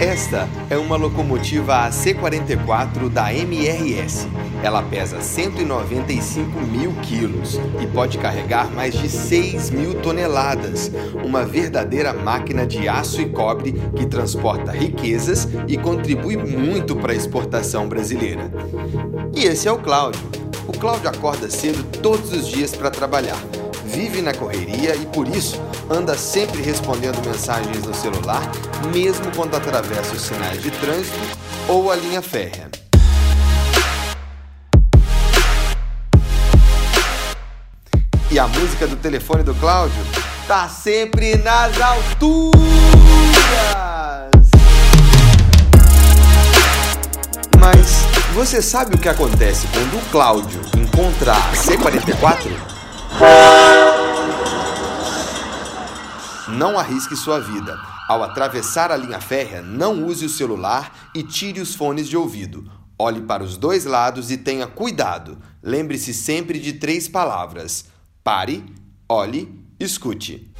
Esta é uma locomotiva AC44 da MRS. Ela pesa 195 mil quilos e pode carregar mais de 6 mil toneladas. Uma verdadeira máquina de aço e cobre que transporta riquezas e contribui muito para a exportação brasileira. E esse é o Cláudio. O Cláudio acorda cedo todos os dias para trabalhar vive na correria e por isso anda sempre respondendo mensagens no celular, mesmo quando atravessa os sinais de trânsito ou a linha férrea. E a música do telefone do Cláudio tá sempre nas alturas. Mas você sabe o que acontece quando o Cláudio encontra a C44? Não arrisque sua vida. Ao atravessar a linha férrea, não use o celular e tire os fones de ouvido. Olhe para os dois lados e tenha cuidado. Lembre-se sempre de três palavras: pare, olhe, escute.